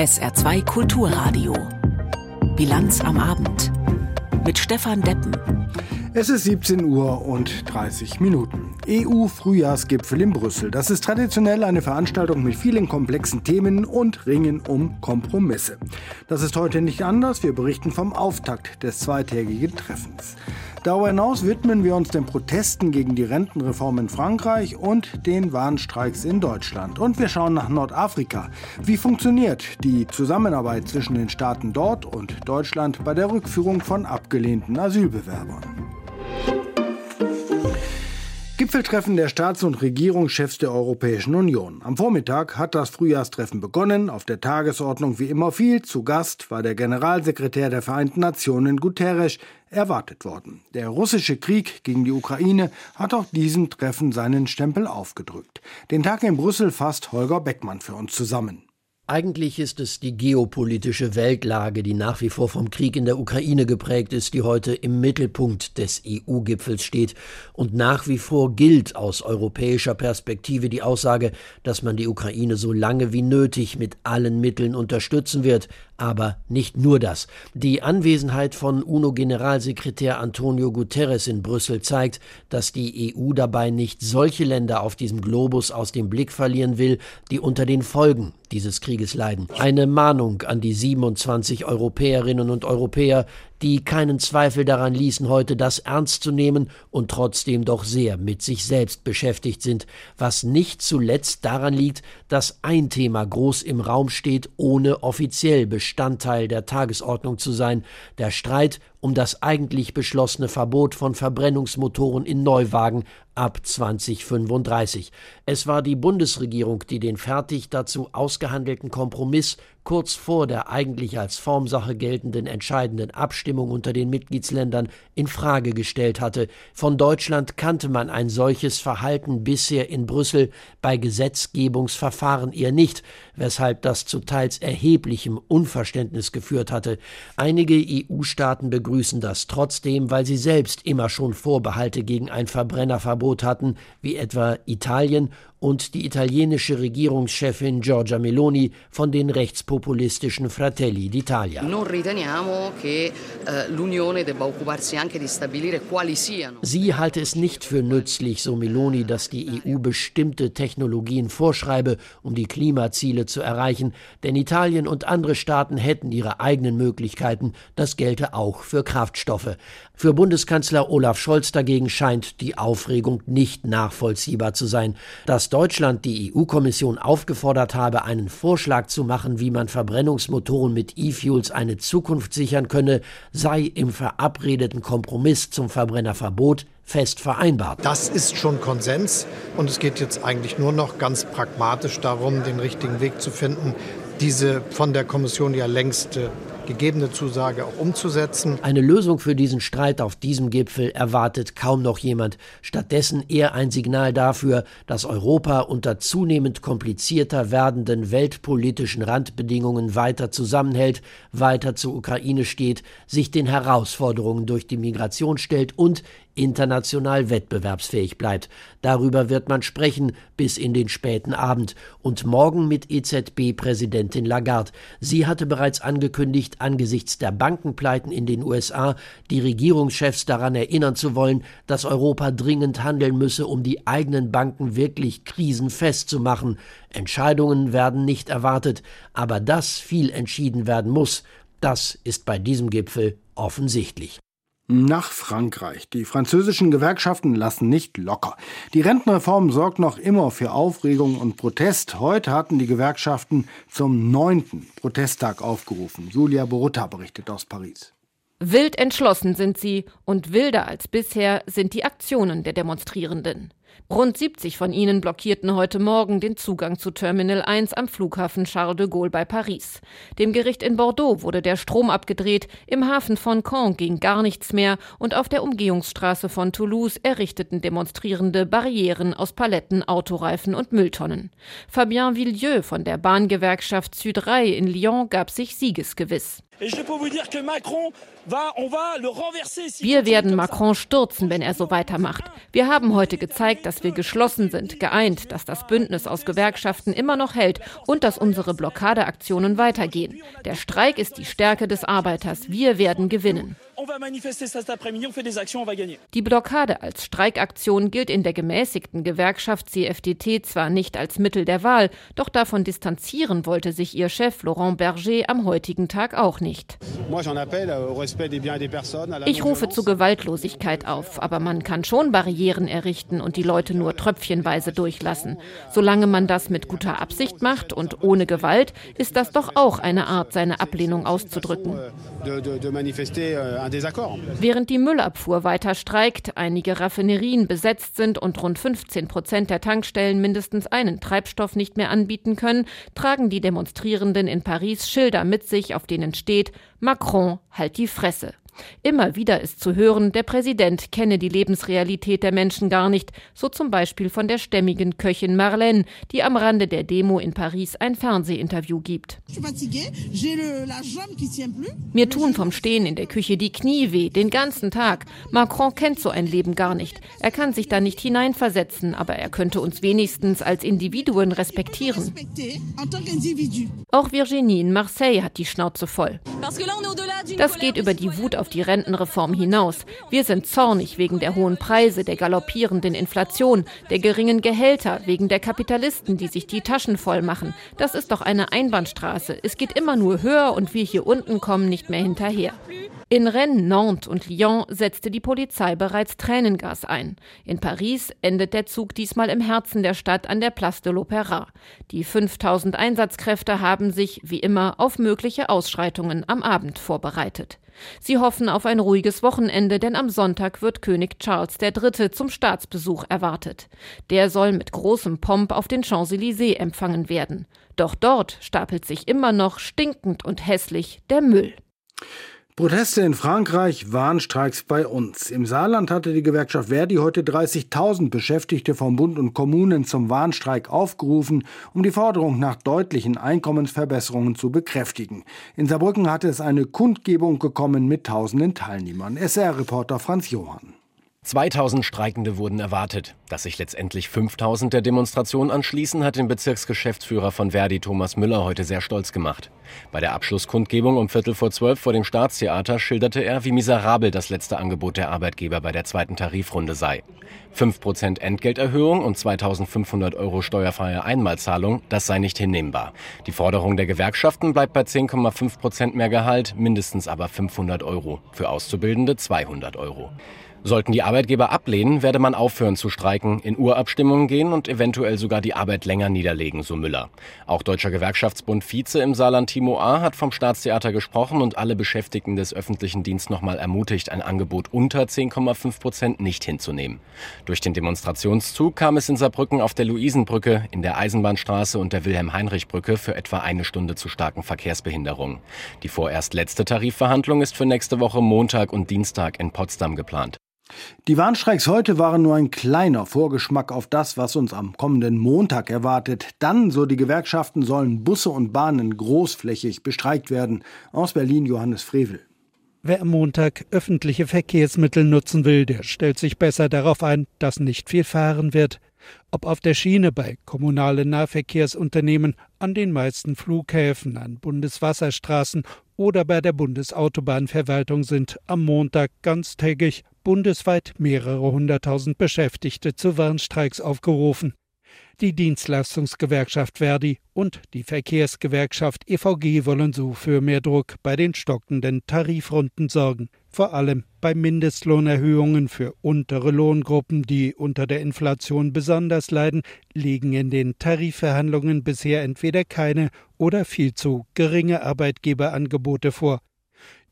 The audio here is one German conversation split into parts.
SR2 Kulturradio. Bilanz am Abend. Mit Stefan Deppen. Es ist 17 Uhr und 30 Minuten. EU-Frühjahrsgipfel in Brüssel. Das ist traditionell eine Veranstaltung mit vielen komplexen Themen und Ringen um Kompromisse. Das ist heute nicht anders. Wir berichten vom Auftakt des zweitägigen Treffens. Darüber hinaus widmen wir uns den Protesten gegen die Rentenreform in Frankreich und den Warnstreiks in Deutschland. Und wir schauen nach Nordafrika. Wie funktioniert die Zusammenarbeit zwischen den Staaten dort und Deutschland bei der Rückführung von abgelehnten Asylbewerbern? Gipfeltreffen der Staats- und Regierungschefs der Europäischen Union. Am Vormittag hat das Frühjahrstreffen begonnen. Auf der Tagesordnung wie immer viel. Zu Gast war der Generalsekretär der Vereinten Nationen Guterres erwartet worden. Der russische Krieg gegen die Ukraine hat auch diesem Treffen seinen Stempel aufgedrückt. Den Tag in Brüssel fasst Holger Beckmann für uns zusammen. Eigentlich ist es die geopolitische Weltlage, die nach wie vor vom Krieg in der Ukraine geprägt ist, die heute im Mittelpunkt des EU-Gipfels steht. Und nach wie vor gilt aus europäischer Perspektive die Aussage, dass man die Ukraine so lange wie nötig mit allen Mitteln unterstützen wird. Aber nicht nur das. Die Anwesenheit von UNO-Generalsekretär Antonio Guterres in Brüssel zeigt, dass die EU dabei nicht solche Länder auf diesem Globus aus dem Blick verlieren will, die unter den Folgen dieses Krieges leiden. Eine Mahnung an die 27 Europäerinnen und Europäer, die keinen Zweifel daran ließen, heute das ernst zu nehmen und trotzdem doch sehr mit sich selbst beschäftigt sind, was nicht zuletzt daran liegt, dass ein Thema groß im Raum steht, ohne offiziell Bestandteil der Tagesordnung zu sein, der Streit um das eigentlich beschlossene Verbot von Verbrennungsmotoren in Neuwagen ab 2035. Es war die Bundesregierung, die den fertig dazu ausgehandelten Kompromiss kurz vor der eigentlich als Formsache geltenden entscheidenden Abstimmung unter den Mitgliedsländern in Frage gestellt hatte. Von Deutschland kannte man ein solches Verhalten bisher in Brüssel bei Gesetzgebungsverfahren eher nicht, weshalb das zu teils erheblichem Unverständnis geführt hatte. Einige EU-Staaten begrüßen das trotzdem, weil sie selbst immer schon Vorbehalte gegen ein Verbrennerverbot hatten, wie etwa Italien und die italienische Regierungschefin Giorgia Meloni von den rechtspopulistischen Fratelli d'Italia. Eh, Sie halte es nicht für nützlich, so Meloni, dass die EU bestimmte Technologien vorschreibe, um die Klimaziele zu erreichen, denn Italien und andere Staaten hätten ihre eigenen Möglichkeiten, das gelte auch für Kraftstoffe. Für Bundeskanzler Olaf Scholz dagegen scheint die Aufregung nicht nachvollziehbar zu sein. Dass Deutschland die EU-Kommission aufgefordert habe, einen Vorschlag zu machen, wie man Verbrennungsmotoren mit E-Fuels eine Zukunft sichern könne, sei im verabredeten Kompromiss zum Verbrennerverbot fest vereinbart. Das ist schon Konsens und es geht jetzt eigentlich nur noch ganz pragmatisch darum, den richtigen Weg zu finden, diese von der Kommission ja längst äh, gegebene Zusage auch umzusetzen. Eine Lösung für diesen Streit auf diesem Gipfel erwartet kaum noch jemand. Stattdessen eher ein Signal dafür, dass Europa unter zunehmend komplizierter werdenden weltpolitischen Randbedingungen weiter zusammenhält, weiter zur Ukraine steht, sich den Herausforderungen durch die Migration stellt und international wettbewerbsfähig bleibt. Darüber wird man sprechen bis in den späten Abend und morgen mit EZB-Präsidentin Lagarde. Sie hatte bereits angekündigt, angesichts der Bankenpleiten in den USA die Regierungschefs daran erinnern zu wollen, dass Europa dringend handeln müsse, um die eigenen Banken wirklich krisenfest zu machen. Entscheidungen werden nicht erwartet, aber dass viel entschieden werden muss, das ist bei diesem Gipfel offensichtlich nach Frankreich. Die französischen Gewerkschaften lassen nicht locker. Die Rentenreform sorgt noch immer für Aufregung und Protest. Heute hatten die Gewerkschaften zum neunten Protesttag aufgerufen. Julia Borutta berichtet aus Paris. Wild entschlossen sind sie und wilder als bisher sind die Aktionen der Demonstrierenden. Rund 70 von ihnen blockierten heute Morgen den Zugang zu Terminal 1 am Flughafen Charles de Gaulle bei Paris. Dem Gericht in Bordeaux wurde der Strom abgedreht, im Hafen von Caen ging gar nichts mehr und auf der Umgehungsstraße von Toulouse errichteten Demonstrierende Barrieren aus Paletten, Autoreifen und Mülltonnen. Fabien Villieu von der Bahngewerkschaft Südrei in Lyon gab sich siegesgewiss. Wir werden Macron stürzen, wenn er so weitermacht. Wir haben heute gezeigt, dass wir geschlossen sind, geeint, dass das Bündnis aus Gewerkschaften immer noch hält und dass unsere Blockadeaktionen weitergehen. Der Streik ist die Stärke des Arbeiters. Wir werden gewinnen. Die Blockade als Streikaktion gilt in der gemäßigten Gewerkschaft CFDT zwar nicht als Mittel der Wahl, doch davon distanzieren wollte sich ihr Chef Laurent Berger am heutigen Tag auch nicht. Ich rufe zu Gewaltlosigkeit auf, aber man kann schon Barrieren errichten und die Leute nur tröpfchenweise durchlassen. Solange man das mit guter Absicht macht und ohne Gewalt, ist das doch auch eine Art, seine Ablehnung auszudrücken. Während die Müllabfuhr weiter streikt, einige Raffinerien besetzt sind und rund 15 Prozent der Tankstellen mindestens einen Treibstoff nicht mehr anbieten können, tragen die Demonstrierenden in Paris Schilder mit sich, auf denen steht Macron, halt die Fresse. Immer wieder ist zu hören, der Präsident kenne die Lebensrealität der Menschen gar nicht, so zum Beispiel von der stämmigen Köchin Marlène, die am Rande der Demo in Paris ein Fernsehinterview gibt. Mir tun vom Stehen in der Küche die Knie weh, den ganzen Tag. Macron kennt so ein Leben gar nicht. Er kann sich da nicht hineinversetzen, aber er könnte uns wenigstens als Individuen respektieren. Auch Virginie in Marseille hat die Schnauze voll. Das geht über die Wut auf die Rentenreform hinaus. Wir sind zornig wegen der hohen Preise, der galoppierenden Inflation, der geringen Gehälter, wegen der Kapitalisten, die sich die Taschen voll machen. Das ist doch eine Einbahnstraße. Es geht immer nur höher und wir hier unten kommen nicht mehr hinterher. In Rennes, Nantes und Lyon setzte die Polizei bereits Tränengas ein. In Paris endet der Zug diesmal im Herzen der Stadt an der Place de l'Opéra. Die 5000 Einsatzkräfte haben sich, wie immer, auf mögliche Ausschreitungen am Abend vorbereitet. Sie hoffen auf ein ruhiges Wochenende, denn am Sonntag wird König Charles III. zum Staatsbesuch erwartet. Der soll mit großem Pomp auf den Champs-Élysées empfangen werden. Doch dort stapelt sich immer noch stinkend und hässlich der Müll. Proteste in Frankreich, Warnstreiks bei uns. Im Saarland hatte die Gewerkschaft Verdi heute 30.000 Beschäftigte vom Bund und Kommunen zum Warnstreik aufgerufen, um die Forderung nach deutlichen Einkommensverbesserungen zu bekräftigen. In Saarbrücken hatte es eine Kundgebung gekommen mit tausenden Teilnehmern. SR-Reporter Franz Johann. 2000 Streikende wurden erwartet. Dass sich letztendlich 5000 der Demonstration anschließen, hat den Bezirksgeschäftsführer von Verdi Thomas Müller heute sehr stolz gemacht. Bei der Abschlusskundgebung um Viertel vor zwölf vor dem Staatstheater schilderte er, wie miserabel das letzte Angebot der Arbeitgeber bei der zweiten Tarifrunde sei. 5% Entgelterhöhung und 2500 Euro steuerfreie Einmalzahlung, das sei nicht hinnehmbar. Die Forderung der Gewerkschaften bleibt bei 10,5% mehr Gehalt, mindestens aber 500 Euro. Für Auszubildende 200 Euro. Sollten die Arbeitgeber ablehnen, werde man aufhören zu streiken, in Urabstimmungen gehen und eventuell sogar die Arbeit länger niederlegen, so Müller. Auch Deutscher Gewerkschaftsbund Vize im Saarland Timo A. hat vom Staatstheater gesprochen und alle Beschäftigten des öffentlichen Dienstes nochmal ermutigt, ein Angebot unter 10,5 Prozent nicht hinzunehmen. Durch den Demonstrationszug kam es in Saarbrücken auf der Luisenbrücke, in der Eisenbahnstraße und der Wilhelm-Heinrich-Brücke für etwa eine Stunde zu starken Verkehrsbehinderungen. Die vorerst letzte Tarifverhandlung ist für nächste Woche Montag und Dienstag in Potsdam geplant. Die Warnstreiks heute waren nur ein kleiner Vorgeschmack auf das, was uns am kommenden Montag erwartet. Dann, so die Gewerkschaften, sollen Busse und Bahnen großflächig bestreikt werden. Aus Berlin Johannes Frevel. Wer am Montag öffentliche Verkehrsmittel nutzen will, der stellt sich besser darauf ein, dass nicht viel fahren wird. Ob auf der Schiene bei kommunalen Nahverkehrsunternehmen, an den meisten Flughäfen, an Bundeswasserstraßen oder bei der Bundesautobahnverwaltung sind am Montag ganztägig bundesweit mehrere hunderttausend Beschäftigte zu Warnstreiks aufgerufen. Die Dienstleistungsgewerkschaft Verdi und die Verkehrsgewerkschaft EVG wollen so für mehr Druck bei den stockenden Tarifrunden sorgen, vor allem bei Mindestlohnerhöhungen für untere Lohngruppen, die unter der Inflation besonders leiden, liegen in den Tarifverhandlungen bisher entweder keine oder viel zu geringe Arbeitgeberangebote vor.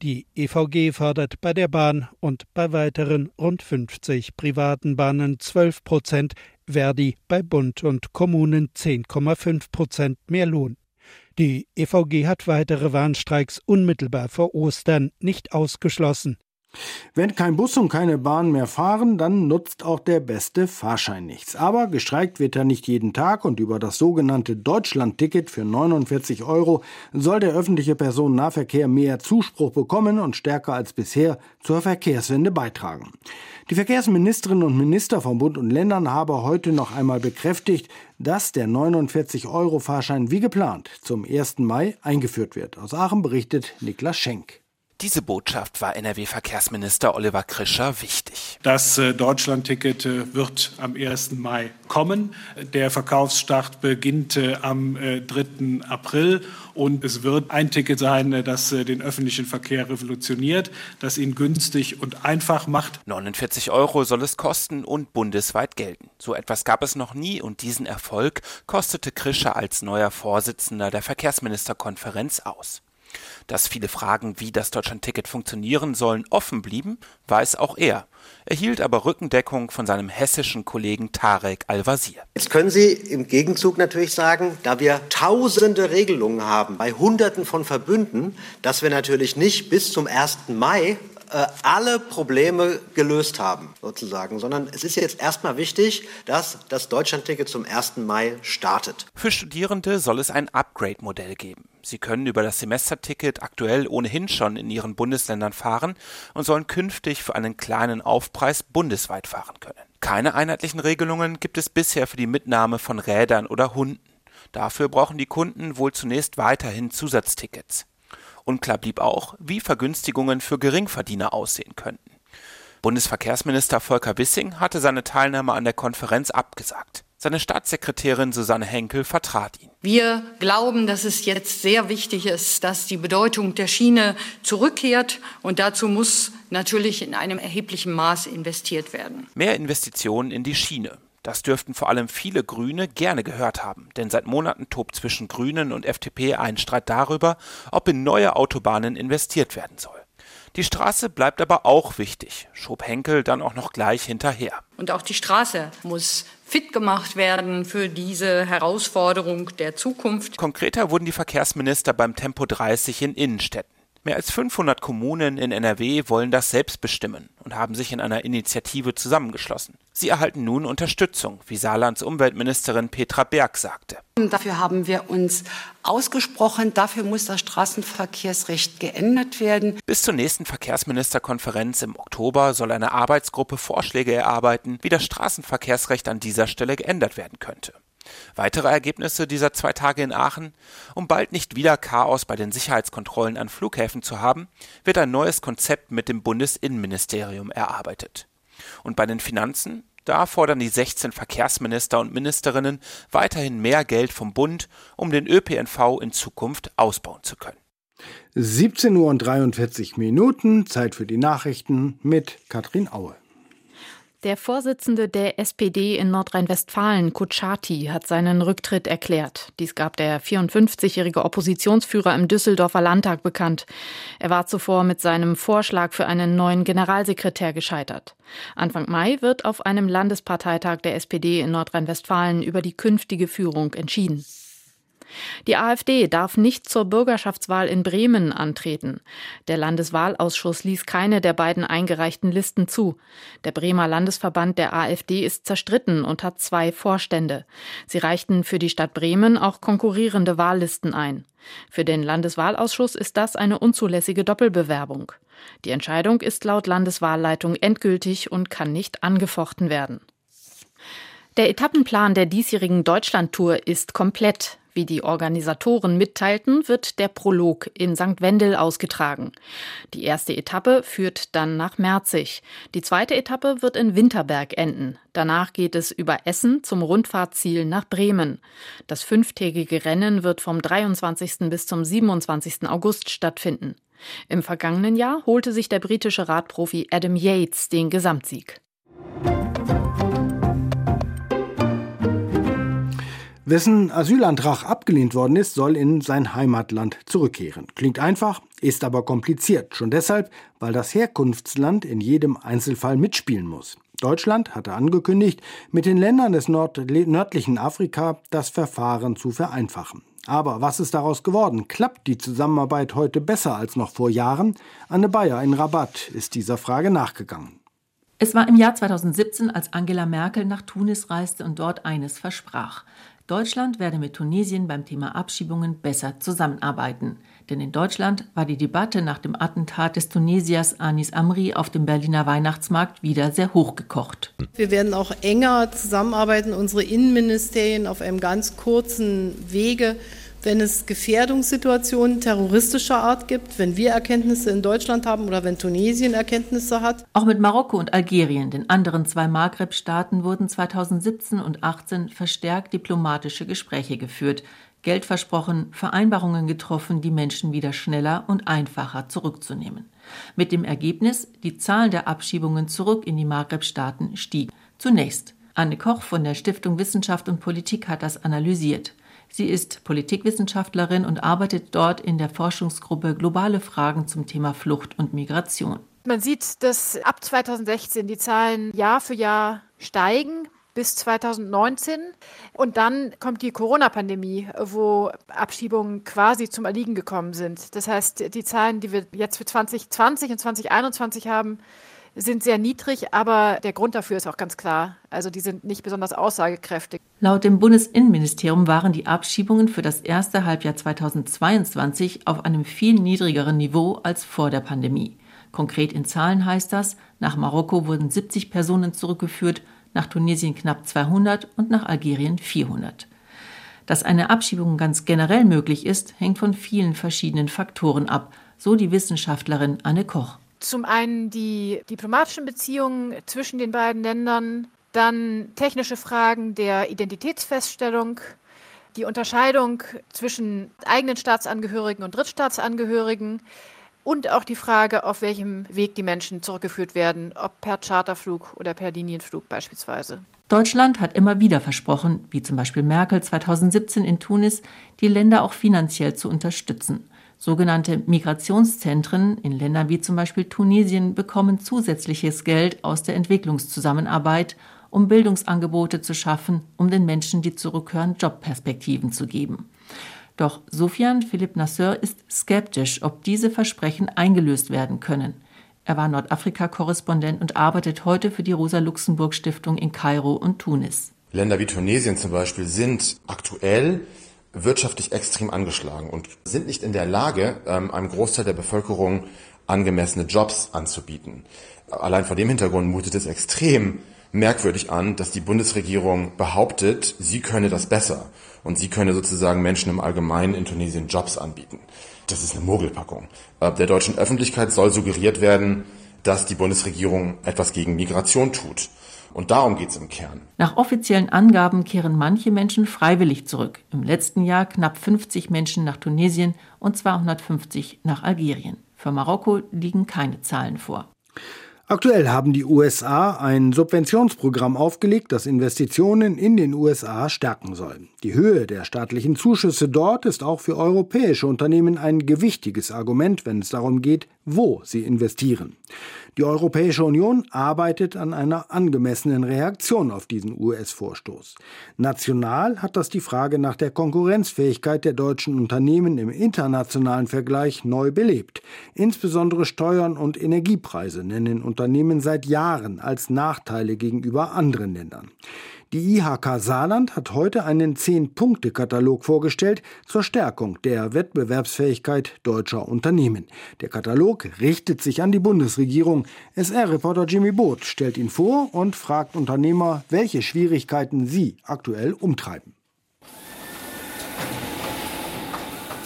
Die EVG fordert bei der Bahn und bei weiteren rund 50 privaten Bahnen 12 Prozent, Verdi bei Bund und Kommunen 10,5 Prozent mehr Lohn. Die EVG hat weitere Warnstreiks unmittelbar vor Ostern nicht ausgeschlossen. Wenn kein Bus und keine Bahn mehr fahren, dann nutzt auch der beste Fahrschein nichts. Aber gestreikt wird ja nicht jeden Tag und über das sogenannte Deutschland-Ticket für 49 Euro soll der öffentliche Personennahverkehr mehr Zuspruch bekommen und stärker als bisher zur Verkehrswende beitragen. Die Verkehrsministerinnen und Minister von Bund und Ländern haben heute noch einmal bekräftigt, dass der 49-Euro-Fahrschein wie geplant zum 1. Mai eingeführt wird. Aus Aachen berichtet Niklas Schenk. Diese Botschaft war NRW-Verkehrsminister Oliver Krischer wichtig. Das äh, Deutschlandticket äh, wird am 1. Mai kommen. Der Verkaufsstart beginnt äh, am 3. April und es wird ein Ticket sein, das den öffentlichen Verkehr revolutioniert, das ihn günstig und einfach macht. 49 Euro soll es kosten und bundesweit gelten. So etwas gab es noch nie und diesen Erfolg kostete Krischer als neuer Vorsitzender der Verkehrsministerkonferenz aus. Dass viele Fragen, wie das Deutschlandticket funktionieren sollen, offen blieben, weiß auch er, erhielt aber Rückendeckung von seinem hessischen Kollegen Tarek Al-Wazir. Jetzt können Sie im Gegenzug natürlich sagen, da wir tausende Regelungen haben bei Hunderten von Verbünden, dass wir natürlich nicht bis zum 1. Mai äh, alle Probleme gelöst haben, sozusagen, sondern es ist jetzt erstmal wichtig, dass das Deutschlandticket zum 1. Mai startet. Für Studierende soll es ein Upgrade-Modell geben. Sie können über das Semesterticket aktuell ohnehin schon in ihren Bundesländern fahren und sollen künftig für einen kleinen Aufpreis bundesweit fahren können. Keine einheitlichen Regelungen gibt es bisher für die Mitnahme von Rädern oder Hunden. Dafür brauchen die Kunden wohl zunächst weiterhin Zusatztickets. Unklar blieb auch, wie Vergünstigungen für Geringverdiener aussehen könnten. Bundesverkehrsminister Volker Wissing hatte seine Teilnahme an der Konferenz abgesagt. Seine Staatssekretärin Susanne Henkel vertrat ihn. Wir glauben, dass es jetzt sehr wichtig ist, dass die Bedeutung der Schiene zurückkehrt und dazu muss natürlich in einem erheblichen Maß investiert werden. Mehr Investitionen in die Schiene. Das dürften vor allem viele Grüne gerne gehört haben, denn seit Monaten tobt zwischen Grünen und FDP ein Streit darüber, ob in neue Autobahnen investiert werden soll. Die Straße bleibt aber auch wichtig, schob Henkel dann auch noch gleich hinterher. Und auch die Straße muss fit gemacht werden für diese Herausforderung der Zukunft. Konkreter wurden die Verkehrsminister beim Tempo 30 in Innenstädten. Mehr als 500 Kommunen in NRW wollen das selbst bestimmen und haben sich in einer Initiative zusammengeschlossen. Sie erhalten nun Unterstützung, wie Saarlands Umweltministerin Petra Berg sagte. Dafür haben wir uns ausgesprochen. Dafür muss das Straßenverkehrsrecht geändert werden. Bis zur nächsten Verkehrsministerkonferenz im Oktober soll eine Arbeitsgruppe Vorschläge erarbeiten, wie das Straßenverkehrsrecht an dieser Stelle geändert werden könnte. Weitere Ergebnisse dieser zwei Tage in Aachen? Um bald nicht wieder Chaos bei den Sicherheitskontrollen an Flughäfen zu haben, wird ein neues Konzept mit dem Bundesinnenministerium erarbeitet. Und bei den Finanzen? Da fordern die 16 Verkehrsminister und Ministerinnen weiterhin mehr Geld vom Bund, um den ÖPNV in Zukunft ausbauen zu können. 17 Uhr und 43 Minuten, Zeit für die Nachrichten mit Katrin Aue. Der Vorsitzende der SPD in Nordrhein-Westfalen, Kutschaty, hat seinen Rücktritt erklärt. Dies gab der 54-jährige Oppositionsführer im Düsseldorfer Landtag bekannt. Er war zuvor mit seinem Vorschlag für einen neuen Generalsekretär gescheitert. Anfang Mai wird auf einem Landesparteitag der SPD in Nordrhein-Westfalen über die künftige Führung entschieden. Die AfD darf nicht zur Bürgerschaftswahl in Bremen antreten. Der Landeswahlausschuss ließ keine der beiden eingereichten Listen zu. Der Bremer Landesverband der AfD ist zerstritten und hat zwei Vorstände. Sie reichten für die Stadt Bremen auch konkurrierende Wahllisten ein. Für den Landeswahlausschuss ist das eine unzulässige Doppelbewerbung. Die Entscheidung ist laut Landeswahlleitung endgültig und kann nicht angefochten werden. Der Etappenplan der diesjährigen Deutschlandtour ist komplett. Wie die Organisatoren mitteilten, wird der Prolog in St. Wendel ausgetragen. Die erste Etappe führt dann nach Merzig. Die zweite Etappe wird in Winterberg enden. Danach geht es über Essen zum Rundfahrtziel nach Bremen. Das fünftägige Rennen wird vom 23. bis zum 27. August stattfinden. Im vergangenen Jahr holte sich der britische Radprofi Adam Yates den Gesamtsieg. Wessen Asylantrag abgelehnt worden ist, soll in sein Heimatland zurückkehren. Klingt einfach, ist aber kompliziert. Schon deshalb, weil das Herkunftsland in jedem Einzelfall mitspielen muss. Deutschland hatte angekündigt, mit den Ländern des nördlichen Afrika das Verfahren zu vereinfachen. Aber was ist daraus geworden? Klappt die Zusammenarbeit heute besser als noch vor Jahren? Anne Bayer in Rabat ist dieser Frage nachgegangen. Es war im Jahr 2017, als Angela Merkel nach Tunis reiste und dort eines versprach. Deutschland werde mit Tunesien beim Thema Abschiebungen besser zusammenarbeiten. Denn in Deutschland war die Debatte nach dem Attentat des Tunesiers Anis Amri auf dem Berliner Weihnachtsmarkt wieder sehr hochgekocht. Wir werden auch enger zusammenarbeiten, unsere Innenministerien auf einem ganz kurzen Wege wenn es Gefährdungssituationen terroristischer Art gibt, wenn wir Erkenntnisse in Deutschland haben oder wenn Tunesien Erkenntnisse hat. Auch mit Marokko und Algerien, den anderen zwei Maghreb-Staaten, wurden 2017 und 2018 verstärkt diplomatische Gespräche geführt. Geld versprochen, Vereinbarungen getroffen, die Menschen wieder schneller und einfacher zurückzunehmen. Mit dem Ergebnis, die Zahl der Abschiebungen zurück in die Maghreb-Staaten stieg. Zunächst. Anne Koch von der Stiftung Wissenschaft und Politik hat das analysiert. Sie ist Politikwissenschaftlerin und arbeitet dort in der Forschungsgruppe Globale Fragen zum Thema Flucht und Migration. Man sieht, dass ab 2016 die Zahlen Jahr für Jahr steigen bis 2019. Und dann kommt die Corona-Pandemie, wo Abschiebungen quasi zum Erliegen gekommen sind. Das heißt, die Zahlen, die wir jetzt für 2020 und 2021 haben, sind sehr niedrig, aber der Grund dafür ist auch ganz klar. Also die sind nicht besonders aussagekräftig. Laut dem Bundesinnenministerium waren die Abschiebungen für das erste Halbjahr 2022 auf einem viel niedrigeren Niveau als vor der Pandemie. Konkret in Zahlen heißt das, nach Marokko wurden 70 Personen zurückgeführt, nach Tunesien knapp 200 und nach Algerien 400. Dass eine Abschiebung ganz generell möglich ist, hängt von vielen verschiedenen Faktoren ab, so die Wissenschaftlerin Anne Koch. Zum einen die diplomatischen Beziehungen zwischen den beiden Ländern, dann technische Fragen der Identitätsfeststellung, die Unterscheidung zwischen eigenen Staatsangehörigen und Drittstaatsangehörigen und auch die Frage, auf welchem Weg die Menschen zurückgeführt werden, ob per Charterflug oder per Linienflug beispielsweise. Deutschland hat immer wieder versprochen, wie zum Beispiel Merkel 2017 in Tunis, die Länder auch finanziell zu unterstützen. Sogenannte Migrationszentren in Ländern wie zum Beispiel Tunesien bekommen zusätzliches Geld aus der Entwicklungszusammenarbeit, um Bildungsangebote zu schaffen, um den Menschen, die zurückkehren, Jobperspektiven zu geben. Doch Sofian Philipp Nasser ist skeptisch, ob diese Versprechen eingelöst werden können. Er war Nordafrika-Korrespondent und arbeitet heute für die Rosa-Luxemburg-Stiftung in Kairo und Tunis. Länder wie Tunesien zum Beispiel sind aktuell wirtschaftlich extrem angeschlagen und sind nicht in der Lage, ähm, einem Großteil der Bevölkerung angemessene Jobs anzubieten. Allein vor dem Hintergrund mutet es extrem merkwürdig an, dass die Bundesregierung behauptet, sie könne das besser und sie könne sozusagen Menschen im Allgemeinen in Tunesien Jobs anbieten. Das ist eine Mogelpackung. Äh, der deutschen Öffentlichkeit soll suggeriert werden, dass die Bundesregierung etwas gegen Migration tut. Und darum geht es im Kern. Nach offiziellen Angaben kehren manche Menschen freiwillig zurück. Im letzten Jahr knapp 50 Menschen nach Tunesien und 250 nach Algerien. Für Marokko liegen keine Zahlen vor. Aktuell haben die USA ein Subventionsprogramm aufgelegt, das Investitionen in den USA stärken soll. Die Höhe der staatlichen Zuschüsse dort ist auch für europäische Unternehmen ein gewichtiges Argument, wenn es darum geht, wo sie investieren. Die Europäische Union arbeitet an einer angemessenen Reaktion auf diesen US-Vorstoß. National hat das die Frage nach der Konkurrenzfähigkeit der deutschen Unternehmen im internationalen Vergleich neu belebt. Insbesondere Steuern und Energiepreise nennen Unternehmen seit Jahren als Nachteile gegenüber anderen Ländern. Die IHK Saarland hat heute einen Zehn-Punkte-Katalog vorgestellt zur Stärkung der Wettbewerbsfähigkeit deutscher Unternehmen. Der Katalog richtet sich an die Bundesregierung. SR-Reporter Jimmy Boot stellt ihn vor und fragt Unternehmer, welche Schwierigkeiten sie aktuell umtreiben.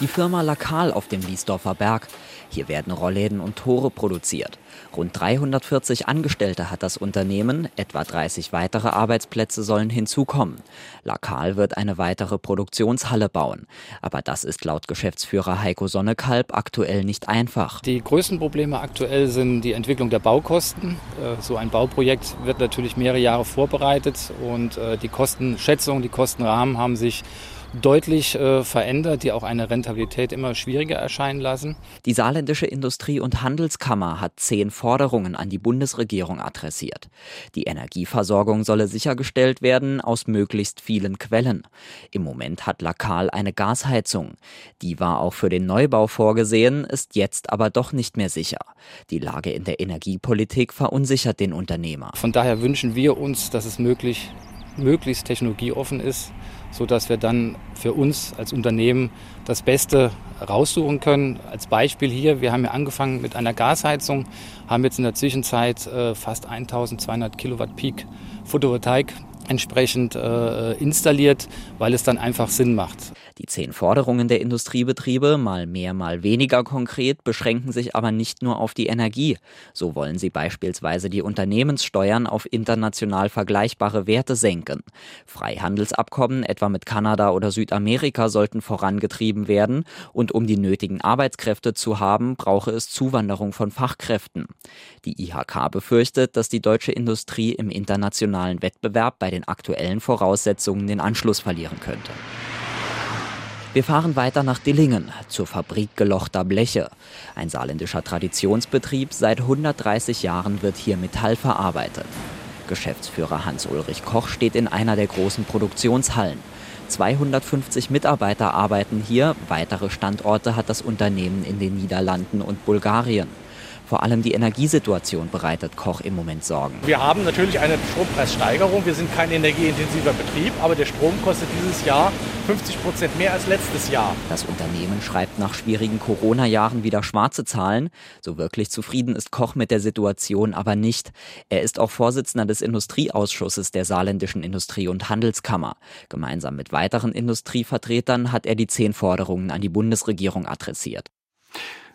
Die Firma Lakal auf dem Liesdorfer Berg. Hier werden Rollläden und Tore produziert. Rund 340 Angestellte hat das Unternehmen, etwa 30 weitere Arbeitsplätze sollen hinzukommen. Lakal wird eine weitere Produktionshalle bauen. Aber das ist laut Geschäftsführer Heiko Sonnekalb aktuell nicht einfach. Die größten Probleme aktuell sind die Entwicklung der Baukosten. Äh, so ein Bauprojekt wird natürlich mehrere Jahre vorbereitet und äh, die Kostenschätzung, die Kostenrahmen haben sich deutlich äh, verändert, die auch eine Rentabilität immer schwieriger erscheinen lassen. Die saarländische Industrie- und Handelskammer hat zehn Forderungen an die Bundesregierung adressiert. Die Energieversorgung solle sichergestellt werden aus möglichst vielen Quellen. Im Moment hat Lakal eine Gasheizung. Die war auch für den Neubau vorgesehen, ist jetzt aber doch nicht mehr sicher. Die Lage in der Energiepolitik verunsichert den Unternehmer. Von daher wünschen wir uns, dass es möglich, möglichst technologieoffen ist sodass wir dann für uns als Unternehmen das Beste raussuchen können. Als Beispiel hier, wir haben ja angefangen mit einer Gasheizung, haben jetzt in der Zwischenzeit äh, fast 1200 Kilowatt Peak Photovoltaik entsprechend äh, installiert, weil es dann einfach Sinn macht. Die zehn Forderungen der Industriebetriebe, mal mehr, mal weniger konkret, beschränken sich aber nicht nur auf die Energie. So wollen sie beispielsweise die Unternehmenssteuern auf international vergleichbare Werte senken. Freihandelsabkommen etwa mit Kanada oder Südamerika sollten vorangetrieben werden und um die nötigen Arbeitskräfte zu haben, brauche es Zuwanderung von Fachkräften. Die IHK befürchtet, dass die deutsche Industrie im internationalen Wettbewerb bei den aktuellen Voraussetzungen den Anschluss verlieren könnte. Wir fahren weiter nach Dillingen, zur Fabrik gelochter Bleche. Ein saarländischer Traditionsbetrieb, seit 130 Jahren wird hier Metall verarbeitet. Geschäftsführer Hans-Ulrich Koch steht in einer der großen Produktionshallen. 250 Mitarbeiter arbeiten hier, weitere Standorte hat das Unternehmen in den Niederlanden und Bulgarien. Vor allem die Energiesituation bereitet Koch im Moment Sorgen. Wir haben natürlich eine Strompreissteigerung. Wir sind kein energieintensiver Betrieb, aber der Strom kostet dieses Jahr 50 Prozent mehr als letztes Jahr. Das Unternehmen schreibt nach schwierigen Corona-Jahren wieder schwarze Zahlen. So wirklich zufrieden ist Koch mit der Situation aber nicht. Er ist auch Vorsitzender des Industrieausschusses der Saarländischen Industrie- und Handelskammer. Gemeinsam mit weiteren Industrievertretern hat er die zehn Forderungen an die Bundesregierung adressiert.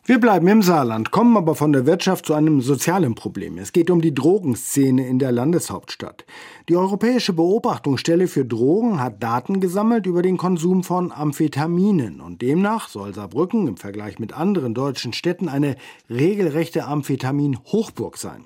Wir bleiben im Saarland, kommen aber von der Wirtschaft zu einem sozialen Problem. Es geht um die Drogenszene in der Landeshauptstadt. Die Europäische Beobachtungsstelle für Drogen hat Daten gesammelt über den Konsum von Amphetaminen und demnach soll Saarbrücken im Vergleich mit anderen deutschen Städten eine regelrechte Amphetamin-Hochburg sein.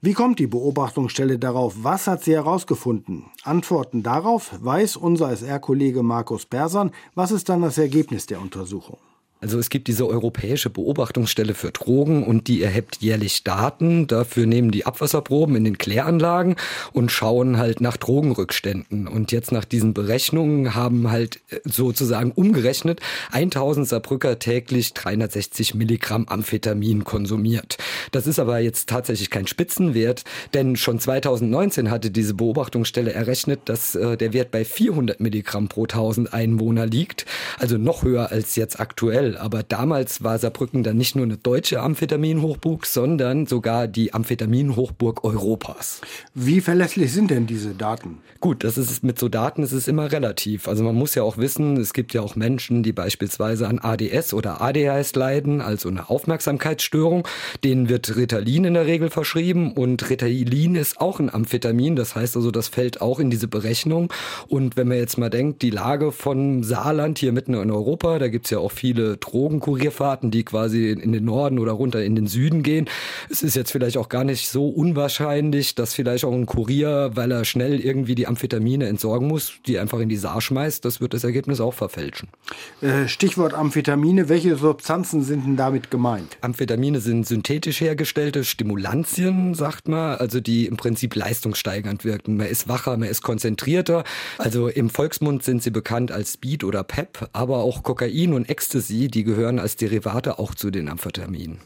Wie kommt die Beobachtungsstelle darauf? Was hat sie herausgefunden? Antworten darauf weiß unser SR-Kollege Markus Persan. Was ist dann das Ergebnis der Untersuchung? Also es gibt diese europäische Beobachtungsstelle für Drogen und die erhebt jährlich Daten. Dafür nehmen die Abwasserproben in den Kläranlagen und schauen halt nach Drogenrückständen. Und jetzt nach diesen Berechnungen haben halt äh, sozusagen umgerechnet 1000 Saarbrücker täglich 360 Milligramm Amphetamin konsumiert. Das ist aber jetzt tatsächlich kein Spitzenwert, denn schon 2019 hatte diese Beobachtungsstelle errechnet, dass äh, der Wert bei 400 Milligramm pro 1000 Einwohner liegt. Also noch höher als jetzt aktuell aber damals war Saarbrücken dann nicht nur eine deutsche Amphetaminhochburg, sondern sogar die Amphetaminhochburg Europas. Wie verlässlich sind denn diese Daten? Gut, das ist mit so Daten ist es immer relativ. Also man muss ja auch wissen, es gibt ja auch Menschen, die beispielsweise an ADS oder ADHS leiden, also eine Aufmerksamkeitsstörung. Denen wird Ritalin in der Regel verschrieben und Ritalin ist auch ein Amphetamin, das heißt also, das fällt auch in diese Berechnung. Und wenn man jetzt mal denkt, die Lage von Saarland hier mitten in Europa, da gibt es ja auch viele Drogenkurierfahrten, die quasi in den Norden oder runter in den Süden gehen. Es ist jetzt vielleicht auch gar nicht so unwahrscheinlich, dass vielleicht auch ein Kurier, weil er schnell irgendwie die Amphetamine entsorgen muss, die einfach in die Saar schmeißt. Das wird das Ergebnis auch verfälschen. Äh, Stichwort Amphetamine. Welche Substanzen sind denn damit gemeint? Amphetamine sind synthetisch hergestellte Stimulantien, sagt man, also die im Prinzip leistungssteigernd wirken. Man ist wacher, man ist konzentrierter. Also im Volksmund sind sie bekannt als Speed oder PEP, aber auch Kokain und Ecstasy die gehören als Derivate auch zu den Amphetaminen.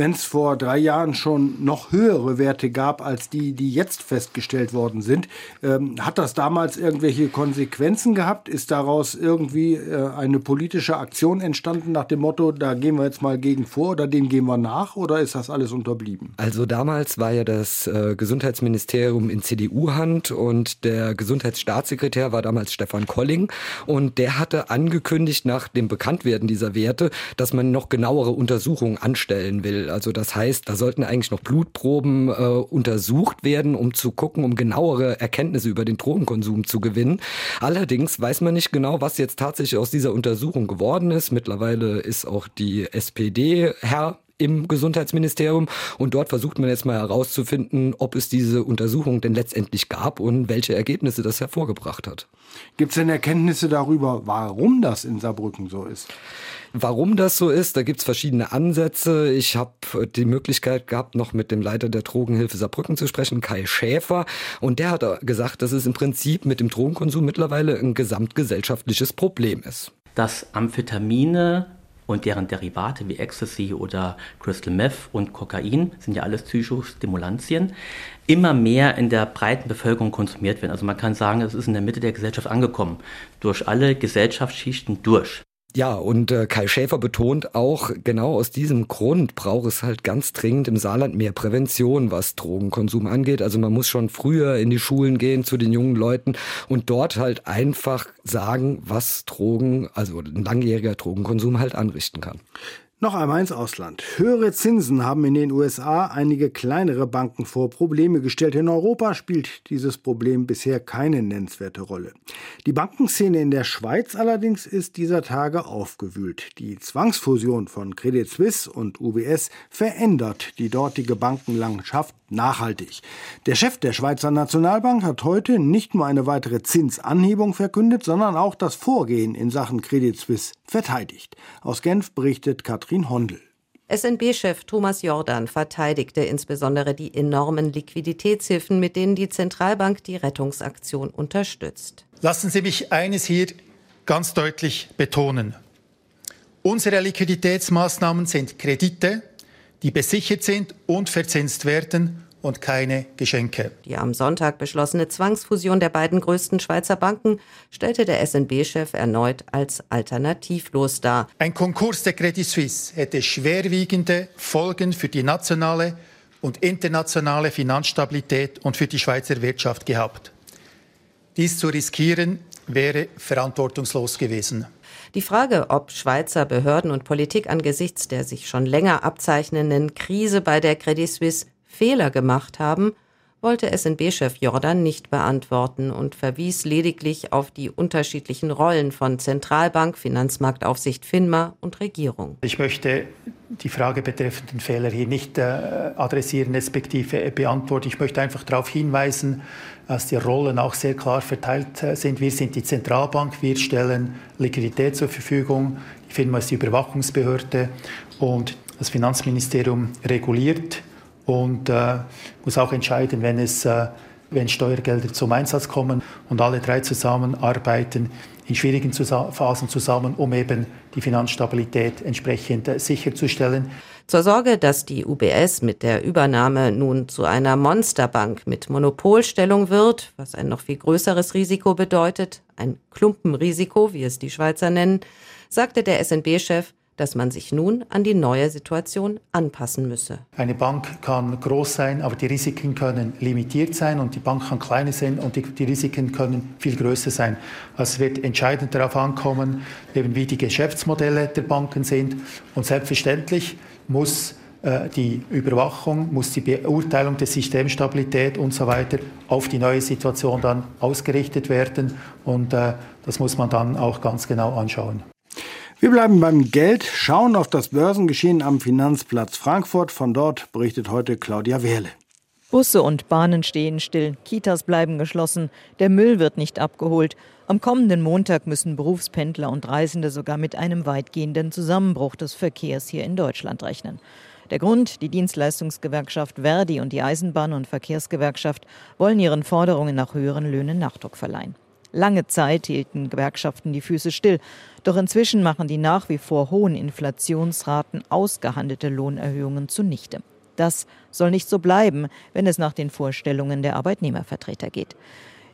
Wenn es vor drei Jahren schon noch höhere Werte gab als die, die jetzt festgestellt worden sind, ähm, hat das damals irgendwelche Konsequenzen gehabt? Ist daraus irgendwie äh, eine politische Aktion entstanden nach dem Motto, da gehen wir jetzt mal gegen vor oder dem gehen wir nach oder ist das alles unterblieben? Also damals war ja das äh, Gesundheitsministerium in CDU-Hand und der Gesundheitsstaatssekretär war damals Stefan Kolling und der hatte angekündigt nach dem Bekanntwerden dieser Werte, dass man noch genauere Untersuchungen anstellen will. Also das heißt, da sollten eigentlich noch Blutproben äh, untersucht werden, um zu gucken, um genauere Erkenntnisse über den Drogenkonsum zu gewinnen. Allerdings weiß man nicht genau, was jetzt tatsächlich aus dieser Untersuchung geworden ist. Mittlerweile ist auch die SPD Herr im Gesundheitsministerium. Und dort versucht man jetzt mal herauszufinden, ob es diese Untersuchung denn letztendlich gab und welche Ergebnisse das hervorgebracht hat. Gibt es denn Erkenntnisse darüber, warum das in Saarbrücken so ist? Warum das so ist, da gibt's verschiedene Ansätze. Ich habe die Möglichkeit gehabt, noch mit dem Leiter der Drogenhilfe Saarbrücken zu sprechen, Kai Schäfer. Und der hat gesagt, dass es im Prinzip mit dem Drogenkonsum mittlerweile ein gesamtgesellschaftliches Problem ist. Dass Amphetamine und deren Derivate wie Ecstasy oder Crystal Meth und Kokain sind ja alles Psychostimulantien, immer mehr in der breiten Bevölkerung konsumiert werden. Also man kann sagen, es ist in der Mitte der Gesellschaft angekommen, durch alle Gesellschaftsschichten durch. Ja, und äh, Kai Schäfer betont auch, genau aus diesem Grund braucht es halt ganz dringend im Saarland mehr Prävention, was Drogenkonsum angeht. Also man muss schon früher in die Schulen gehen zu den jungen Leuten und dort halt einfach sagen, was Drogen, also ein langjähriger Drogenkonsum halt anrichten kann. Noch einmal ins Ausland. Höhere Zinsen haben in den USA einige kleinere Banken vor Probleme gestellt. In Europa spielt dieses Problem bisher keine nennenswerte Rolle. Die Bankenszene in der Schweiz allerdings ist dieser Tage aufgewühlt. Die Zwangsfusion von Credit Suisse und UBS verändert die dortige Bankenlandschaft nachhaltig. Der Chef der Schweizer Nationalbank hat heute nicht nur eine weitere Zinsanhebung verkündet, sondern auch das Vorgehen in Sachen Credit Suisse verteidigt. Aus Genf berichtet Katrin Hondel. SNB-Chef Thomas Jordan verteidigte insbesondere die enormen Liquiditätshilfen, mit denen die Zentralbank die Rettungsaktion unterstützt. Lassen Sie mich eines hier ganz deutlich betonen. Unsere Liquiditätsmaßnahmen sind Kredite, die besichert sind und verzinst werden und keine Geschenke. Die am Sonntag beschlossene Zwangsfusion der beiden größten Schweizer Banken stellte der SNB-Chef erneut als alternativlos dar. Ein Konkurs der Credit Suisse hätte schwerwiegende Folgen für die nationale und internationale Finanzstabilität und für die Schweizer Wirtschaft gehabt. Dies zu riskieren wäre verantwortungslos gewesen. Die Frage, ob Schweizer Behörden und Politik angesichts der sich schon länger abzeichnenden Krise bei der Credit Suisse Fehler gemacht haben, wollte SNB-Chef Jordan nicht beantworten und verwies lediglich auf die unterschiedlichen Rollen von Zentralbank, Finanzmarktaufsicht FINMA und Regierung. Ich möchte die Frage betreffend den Fehler hier nicht äh, adressieren, respektive beantworten. Ich möchte einfach darauf hinweisen, dass die Rollen auch sehr klar verteilt äh, sind. Wir sind die Zentralbank, wir stellen Liquidität zur Verfügung, die FINMA ist die Überwachungsbehörde und das Finanzministerium reguliert und äh, muss auch entscheiden, wenn es äh, wenn Steuergelder zum Einsatz kommen und alle drei zusammenarbeiten in schwierigen Phasen zusammen, um eben die Finanzstabilität entsprechend äh, sicherzustellen. Zur Sorge, dass die UBS mit der Übernahme nun zu einer Monsterbank mit Monopolstellung wird, was ein noch viel größeres Risiko bedeutet, ein Klumpenrisiko, wie es die Schweizer nennen, sagte der SNB-Chef, dass man sich nun an die neue Situation anpassen müsse. Eine Bank kann groß sein, aber die Risiken können limitiert sein und die Bank kann kleiner sein und die, die Risiken können viel größer sein. Also es wird entscheidend darauf ankommen, eben wie die Geschäftsmodelle der Banken sind und selbstverständlich muss äh, die Überwachung, muss die Beurteilung der Systemstabilität und so weiter auf die neue Situation dann ausgerichtet werden. Und äh, das muss man dann auch ganz genau anschauen. Wir bleiben beim Geld, schauen auf das Börsengeschehen am Finanzplatz Frankfurt. Von dort berichtet heute Claudia Wehrle. Busse und Bahnen stehen still, Kitas bleiben geschlossen, der Müll wird nicht abgeholt. Am kommenden Montag müssen Berufspendler und Reisende sogar mit einem weitgehenden Zusammenbruch des Verkehrs hier in Deutschland rechnen. Der Grund, die Dienstleistungsgewerkschaft Verdi und die Eisenbahn- und Verkehrsgewerkschaft wollen ihren Forderungen nach höheren Löhnen Nachdruck verleihen. Lange Zeit hielten Gewerkschaften die Füße still. Doch inzwischen machen die nach wie vor hohen Inflationsraten ausgehandelte Lohnerhöhungen zunichte. Das soll nicht so bleiben, wenn es nach den Vorstellungen der Arbeitnehmervertreter geht.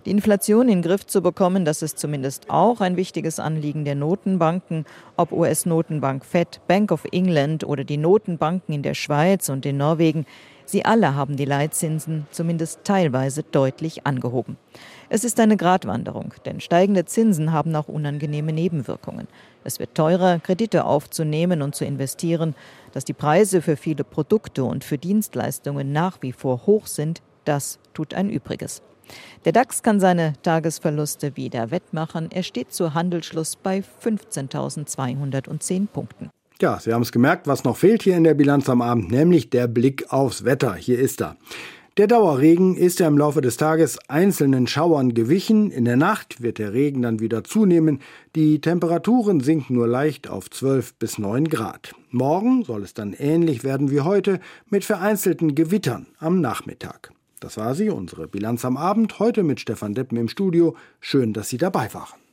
Die Inflation in den Griff zu bekommen, das ist zumindest auch ein wichtiges Anliegen der Notenbanken, ob US-Notenbank Fed, Bank of England oder die Notenbanken in der Schweiz und in Norwegen. Sie alle haben die Leitzinsen zumindest teilweise deutlich angehoben. Es ist eine Gratwanderung, denn steigende Zinsen haben auch unangenehme Nebenwirkungen. Es wird teurer, Kredite aufzunehmen und zu investieren. Dass die Preise für viele Produkte und für Dienstleistungen nach wie vor hoch sind, das tut ein Übriges. Der DAX kann seine Tagesverluste wieder wettmachen. Er steht zu Handelsschluss bei 15.210 Punkten. Ja, Sie haben es gemerkt, was noch fehlt hier in der Bilanz am Abend, nämlich der Blick aufs Wetter. Hier ist er. Der Dauerregen ist ja im Laufe des Tages einzelnen Schauern gewichen. In der Nacht wird der Regen dann wieder zunehmen. Die Temperaturen sinken nur leicht auf 12 bis 9 Grad. Morgen soll es dann ähnlich werden wie heute mit vereinzelten Gewittern am Nachmittag. Das war sie, unsere Bilanz am Abend, heute mit Stefan Deppen im Studio. Schön, dass Sie dabei waren.